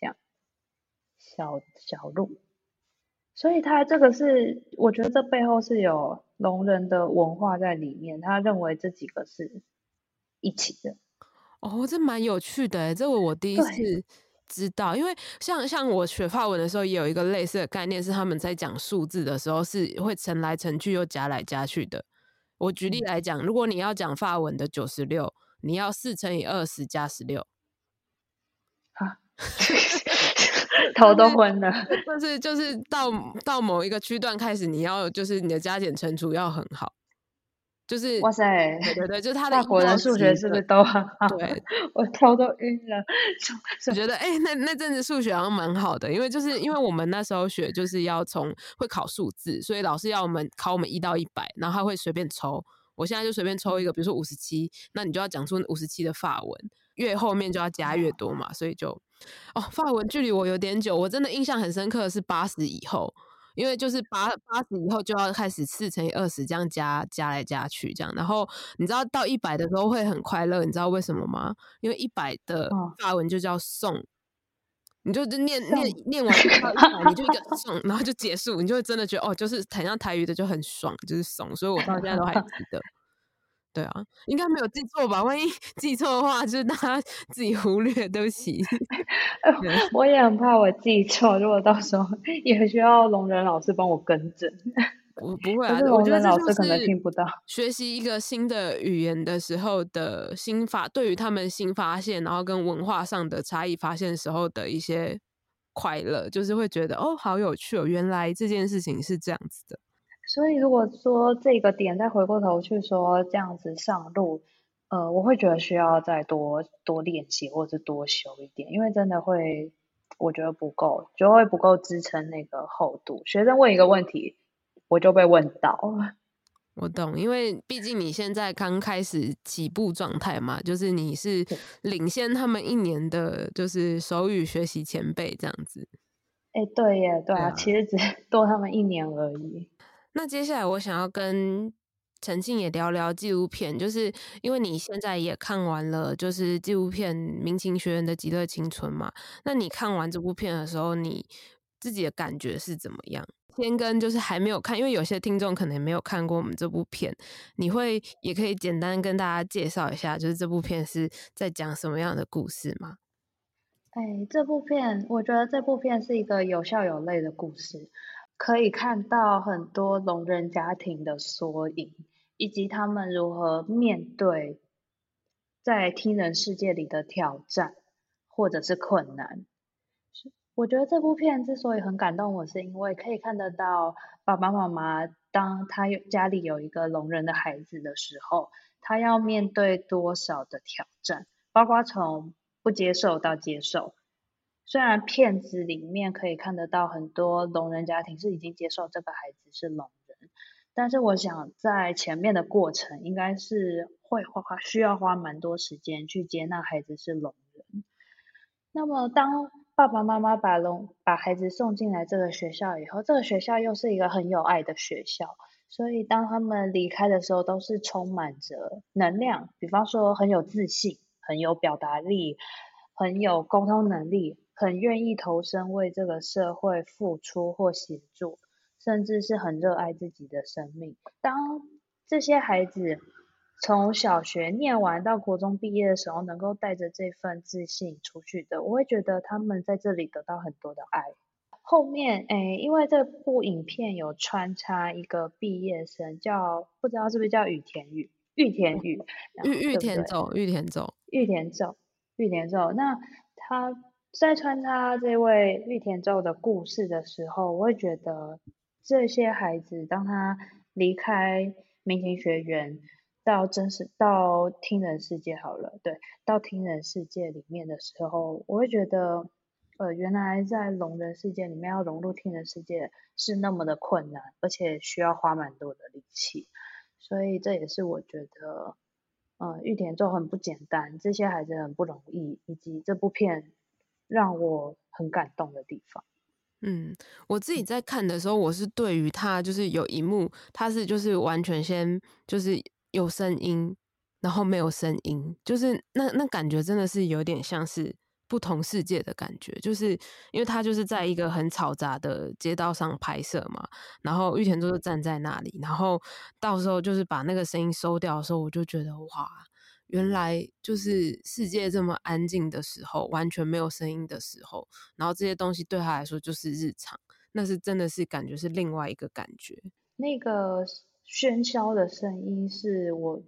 Speaker 2: 这样小小鹿。所以他这个是，我觉得这背后是有聋人的文化在里面，他认为这几个是一起的。
Speaker 1: 哦，这蛮有趣的，这我我第一次知道，因为像像我学法文的时候，也有一个类似的概念，是他们在讲数字的时候是会乘来乘去又加来加去的。我举例来讲，如果你要讲法文的九十六，你要四乘以二十加十六。
Speaker 2: 啊，头都昏了。
Speaker 1: 就是就是到到某一个区段开始，你要就是你的加减乘除要很好。就是
Speaker 2: 哇塞，
Speaker 1: 对对对，就是他的。
Speaker 2: 法国人数学是不是都很好？
Speaker 1: 对，
Speaker 2: 我头都晕了。
Speaker 1: 我觉得哎、欸，那那阵子数学好像蛮好的，因为就是因为我们那时候学就是要从会考数字，所以老师要我们考我们一到一百，然后他会随便抽。我现在就随便抽一个，比如说五十七，那你就要讲出五十七的法文，越后面就要加越多嘛，所以就哦，法文距离我有点久，我真的印象很深刻的是八十以后。因为就是八八十以后就要开始四乘以二十这样加加来加去这样，然后你知道到一百的时候会很快乐，你知道为什么吗？因为一百的法文就叫送，哦、你就念念念完一百，你就一个 送，然后就结束，你就会真的觉得哦，就是很像台语的就很爽，就是送，所以我到现在都还记得。对啊，应该没有记错吧？万一 记错的话，就是大家 自己忽略，对不起。
Speaker 2: 我也很怕我记错，如果到时候也需要聋人老师帮我更正。
Speaker 1: 我不会啊，
Speaker 2: 我觉得老师可能听不到。
Speaker 1: 学习一个新的语言的时候的新发，对于他们新发现，然后跟文化上的差异发现时候的一些快乐，就是会觉得哦，好有趣哦，原来这件事情是这样子的。
Speaker 2: 所以，如果说这个点再回过头去说这样子上路，呃，我会觉得需要再多多练习，或者多修一点，因为真的会，我觉得不够，就会不够支撑那个厚度。学生问一个问题，我就被问到。
Speaker 1: 我懂，因为毕竟你现在刚开始起步状态嘛，就是你是领先他们一年的，就是手语学习前辈这样子。
Speaker 2: 哎，对耶，对啊，其实只 多他们一年而已。
Speaker 1: 那接下来我想要跟陈庆也聊聊纪录片，就是因为你现在也看完了，就是纪录片《鸣琴学院的极乐青春》嘛。那你看完这部片的时候，你自己的感觉是怎么样？先跟就是还没有看，因为有些听众可能没有看过我们这部片，你会也可以简单跟大家介绍一下，就是这部片是在讲什么样的故事吗？
Speaker 2: 哎，这部片，我觉得这部片是一个有笑有泪的故事。可以看到很多聋人家庭的缩影，以及他们如何面对在听人世界里的挑战或者是困难。我觉得这部片之所以很感动我，是因为可以看得到爸爸妈妈当他有家里有一个聋人的孩子的时候，他要面对多少的挑战，包括从不接受到接受。虽然片子里面可以看得到很多聋人家庭是已经接受这个孩子是聋人，但是我想在前面的过程应该是会花需要花蛮多时间去接纳孩子是聋人。那么当爸爸妈妈把聋把孩子送进来这个学校以后，这个学校又是一个很有爱的学校，所以当他们离开的时候都是充满着能量，比方说很有自信，很有表达力，很有沟通能力。很愿意投身为这个社会付出或协助，甚至是很热爱自己的生命。当这些孩子从小学念完到国中毕业的时候，能够带着这份自信出去的，我会觉得他们在这里得到很多的爱。后面，诶，因为这部影片有穿插一个毕业生，叫不知道是不是叫羽田羽，羽田羽，
Speaker 1: 羽羽田走，玉田走，
Speaker 2: 玉田走，玉田奏，那他。在穿插这位玉田奏的故事的时候，我会觉得这些孩子当他离开民情学园到真实到听人世界好了，对，到听人世界里面的时候，我会觉得，呃，原来在聋人世界里面要融入听人世界是那么的困难，而且需要花蛮多的力气，所以这也是我觉得，呃，玉田奏很不简单，这些孩子很不容易，以及这部片。让我很感动的地方。
Speaker 1: 嗯，我自己在看的时候，我是对于他就是有一幕，他是就是完全先就是有声音，然后没有声音，就是那那感觉真的是有点像是不同世界的感觉，就是因为他就是在一个很嘈杂的街道上拍摄嘛，然后玉田就是站在那里，然后到时候就是把那个声音收掉的时候，我就觉得哇。原来就是世界这么安静的时候，完全没有声音的时候，然后这些东西对他来说就是日常，那是真的是感觉是另外一个感觉。
Speaker 2: 那个喧嚣的声音是我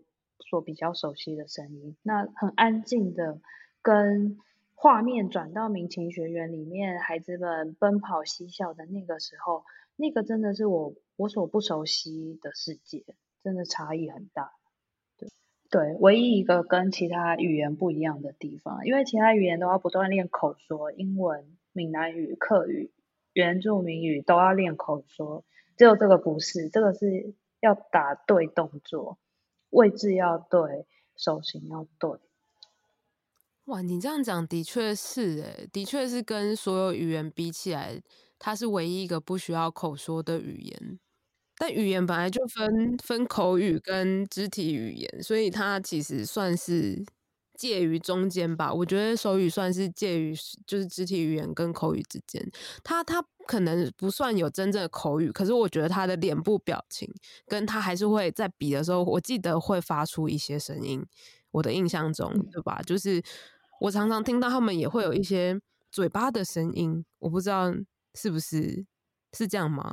Speaker 2: 所比较熟悉的声音，那很安静的，跟画面转到民情学园里面，孩子们奔跑嬉笑的那个时候，那个真的是我我所不熟悉的世界，真的差异很大。对，唯一一个跟其他语言不一样的地方，因为其他语言都要不断练口说，英文、闽南语、客语、原住民语都要练口说，只有这个不是，这个是要打对动作，位置要对，手型要对。
Speaker 1: 哇，你这样讲的确是，诶，的确是跟所有语言比起来，它是唯一一个不需要口说的语言。但语言本来就分分口语跟肢体语言，所以它其实算是介于中间吧。我觉得手语算是介于就是肢体语言跟口语之间。它它可能不算有真正的口语，可是我觉得他的脸部表情跟他还是会在比的时候，我记得会发出一些声音。我的印象中，对吧？就是我常常听到他们也会有一些嘴巴的声音，我不知道是不是是这样吗？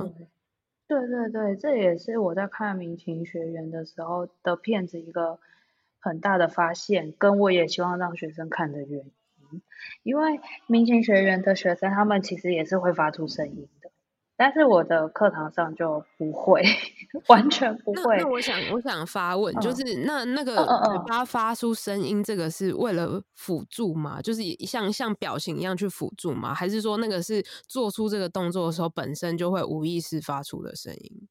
Speaker 2: 对对对，这也是我在看民情学员的时候的片子一个很大的发现，跟我也希望让学生看的原因，因为民情学员的学生他们其实也是会发出声音。但是我的课堂上就不会，完全不会。
Speaker 1: 那，那我想，我想发问，嗯、就是那那个嘴巴发出声音，这个是为了辅助吗？就是像像表情一样去辅助吗？还是说那个是做出这个动作的时候本身就会无意识发出的声音？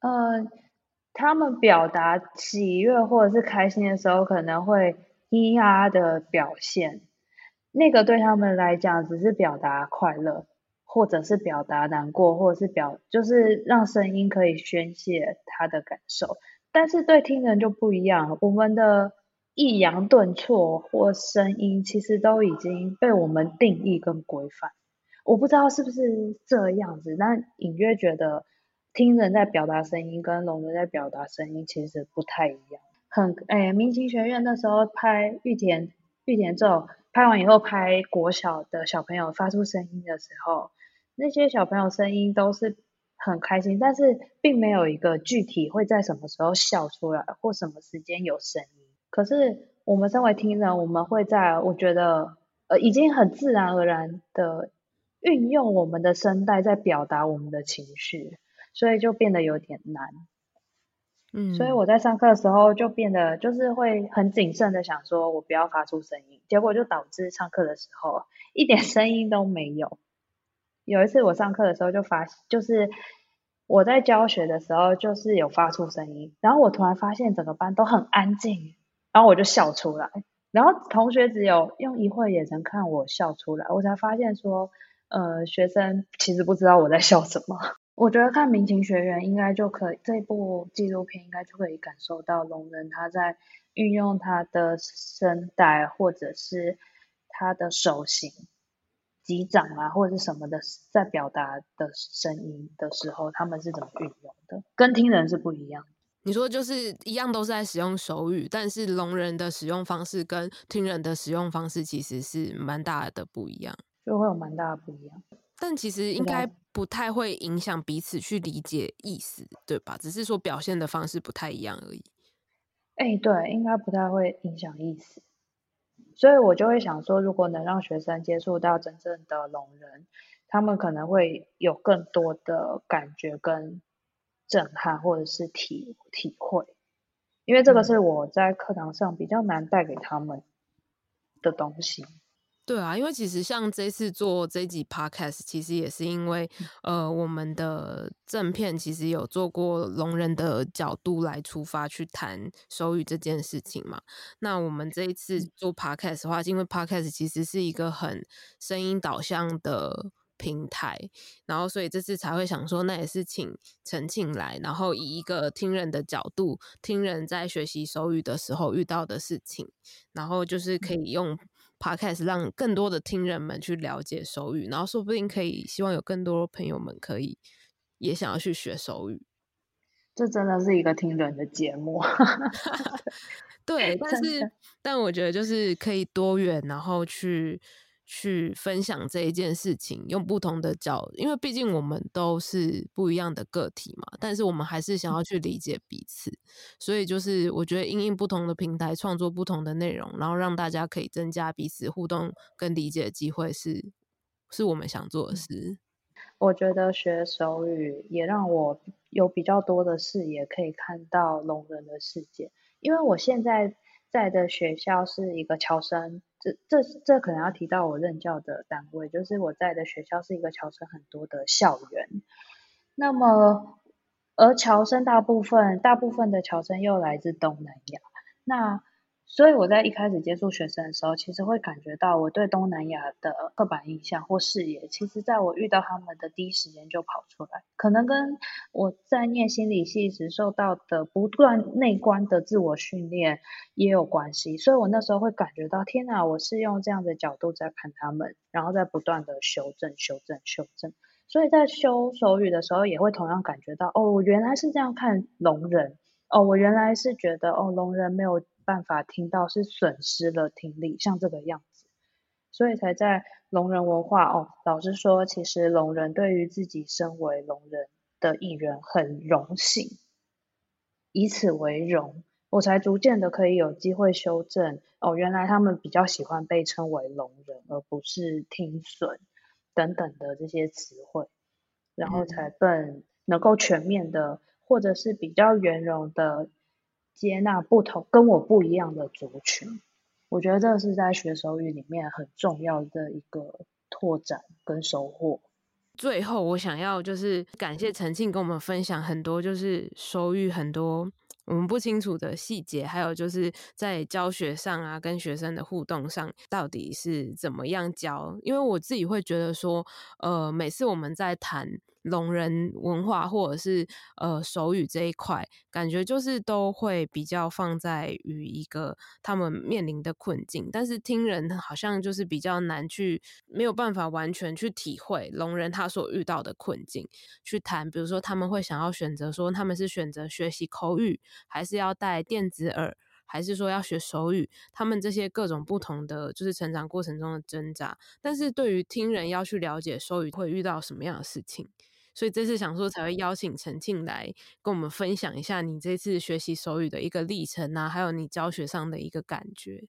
Speaker 2: 呃，他们表达喜悦或者是开心的时候，可能会咿呀的表现，那个对他们来讲只是表达快乐。或者是表达难过，或者是表，就是让声音可以宣泄他的感受。但是对听人就不一样，我们的抑扬顿挫或声音其实都已经被我们定义跟规范。我不知道是不是这样子，但隐约觉得听人在表达声音跟聋人在表达声音其实不太一样。很，哎，民情学院那时候拍玉田玉田奏，拍完以后拍国小的小朋友发出声音的时候。那些小朋友声音都是很开心，但是并没有一个具体会在什么时候笑出来，或什么时间有声音。可是我们身为听人，我们会在我觉得呃已经很自然而然的运用我们的声带在表达我们的情绪，所以就变得有点难。
Speaker 1: 嗯，
Speaker 2: 所以我在上课的时候就变得就是会很谨慎的想说，我不要发出声音，结果就导致上课的时候一点声音都没有。有一次我上课的时候就发，就是我在教学的时候就是有发出声音，然后我突然发现整个班都很安静，然后我就笑出来，然后同学只有用疑惑眼神看我笑出来，我才发现说，呃，学生其实不知道我在笑什么。我觉得看《民情学园》应该就可以，这部纪录片应该就可以感受到聋人他在运用他的声带或者是他的手型、击掌啊或者是什么的，在表达的声音的时候，他们是怎么运用的，跟听人是不一样。
Speaker 1: 你说就是一样都是在使用手语，但是聋人的使用方式跟听人的使用方式其实是蛮大的不一样，
Speaker 2: 就会有蛮大的不一样。
Speaker 1: 但其实应该不太会影响彼此去理解意思，对吧？只是说表现的方式不太一样而已。
Speaker 2: 哎、欸，对，应该不太会影响意思。所以我就会想说，如果能让学生接触到真正的聋人，他们可能会有更多的感觉跟震撼，或者是体体会。因为这个是我在课堂上比较难带给他们的东西。
Speaker 1: 对啊，因为其实像这次做这集 podcast，其实也是因为，呃，我们的正片其实有做过聋人的角度来出发去谈手语这件事情嘛。那我们这一次做 podcast 的话，因为 podcast 其实是一个很声音导向的平台，然后所以这次才会想说，那也是请陈庆来，然后以一个听人的角度，听人在学习手语的时候遇到的事情，然后就是可以用。Podcast 让更多的听人们去了解手语，然后说不定可以希望有更多朋友们可以也想要去学手语。
Speaker 2: 这真的是一个听人的节目，
Speaker 1: 对，但是但我觉得就是可以多元，然后去。去分享这一件事情，用不同的角，因为毕竟我们都是不一样的个体嘛，但是我们还是想要去理解彼此，所以就是我觉得因应不同的平台创作不同的内容，然后让大家可以增加彼此互动跟理解的机会是，是是我们想做的事。
Speaker 2: 我觉得学手语也让我有比较多的视野，可以看到聋人的世界，因为我现在在的学校是一个侨生。这这可能要提到我任教的单位，就是我在的学校是一个侨生很多的校园。那么，而侨生大部分大部分的侨生又来自东南亚，那。所以我在一开始接触学生的时候，其实会感觉到我对东南亚的刻板印象或视野，其实在我遇到他们的第一时间就跑出来。可能跟我在念心理系时受到的不断内观的自我训练也有关系。所以我那时候会感觉到，天哪，我是用这样的角度在看他们，然后在不断的修正、修正、修正。所以在修手语的时候，也会同样感觉到，哦，我原来是这样看聋人。哦，我原来是觉得，哦，聋人没有。办法听到是损失了听力，像这个样子，所以才在聋人文化哦。老实说，其实聋人对于自己身为聋人的艺人很荣幸，以此为荣，我才逐渐的可以有机会修正哦。原来他们比较喜欢被称为聋人，而不是听损等等的这些词汇，然后才更能够全面的，或者是比较圆融的。接纳不同跟我不一样的族群，我觉得这是在学手语里面很重要的一个拓展跟收获。
Speaker 1: 最后，我想要就是感谢陈庆跟我们分享很多，就是手语很多我们不清楚的细节，还有就是在教学上啊，跟学生的互动上到底是怎么样教？因为我自己会觉得说，呃，每次我们在谈。聋人文化或者是呃手语这一块，感觉就是都会比较放在于一个他们面临的困境，但是听人好像就是比较难去，没有办法完全去体会聋人他所遇到的困境，去谈，比如说他们会想要选择说他们是选择学习口语，还是要戴电子耳，还是说要学手语，他们这些各种不同的就是成长过程中的挣扎，但是对于听人要去了解手语会遇到什么样的事情。所以这次想说才会邀请陈庆来跟我们分享一下你这次学习手语的一个历程啊，还有你教学上的一个感觉。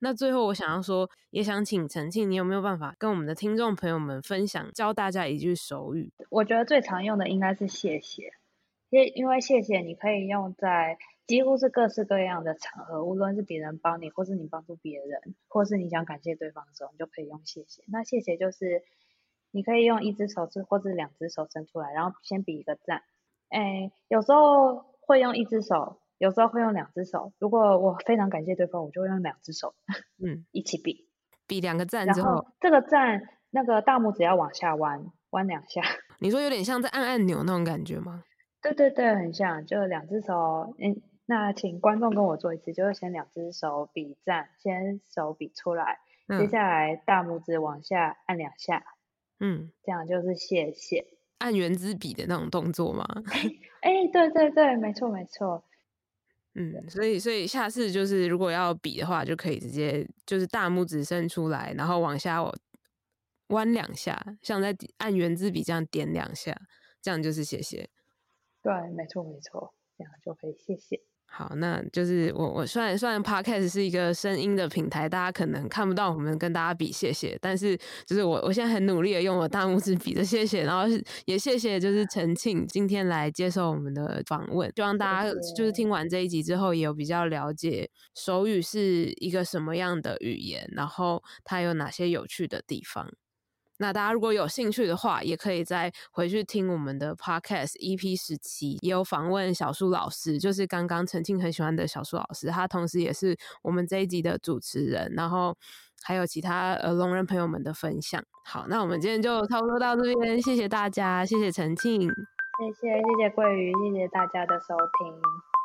Speaker 1: 那最后我想要说，也想请陈庆，你有没有办法跟我们的听众朋友们分享，教大家一句手语？
Speaker 2: 我觉得最常用的应该是谢谢，因因为谢谢你可以用在几乎是各式各样的场合，无论是别人帮你，或是你帮助别人，或是你想感谢对方的时候，你就可以用谢谢。那谢谢就是你可以用一只手指或者两只手伸出来，然后先比一个赞。哎，有时候会用一只手。有时候会用两只手，如果我非常感谢对方，我就会用两只手，嗯，一起比，
Speaker 1: 比两个赞之后，
Speaker 2: 后这个赞那个大拇指要往下弯，弯两下。
Speaker 1: 你说有点像在按按钮那种感觉吗？
Speaker 2: 对对对，很像，就两只手，嗯，那请观众跟我做一次，就是先两只手比赞，先手比出来，嗯、接下来大拇指往下按两下，嗯，这样就是谢谢，
Speaker 1: 按原子笔的那种动作吗？
Speaker 2: 哎，对对对，没错没错。
Speaker 1: 嗯，所以所以下次就是如果要比的话，就可以直接就是大拇指伸出来，然后往下弯两下，像在按原子笔这样点两下，这样就是谢谢。
Speaker 2: 对，没错没错，这样就可以谢谢。
Speaker 1: 好，那就是我我虽然虽然 Podcast 是一个声音的平台，大家可能看不到我们跟大家比谢谢，但是就是我我现在很努力的用我大拇指比着谢谢，然后也谢谢就是陈庆今天来接受我们的访问，希望大家就是听完这一集之后也有比较了解手语是一个什么样的语言，然后它有哪些有趣的地方。那大家如果有兴趣的话，也可以再回去听我们的 Podcast EP 十七，也有访问小树老师，就是刚刚澄庆很喜欢的小树老师，他同时也是我们这一集的主持人，然后还有其他呃聋人朋友们的分享。好，那我们今天就差不多到这边，谢谢大家，谢谢澄庆，
Speaker 2: 谢谢谢谢桂鱼，谢谢大家的收听。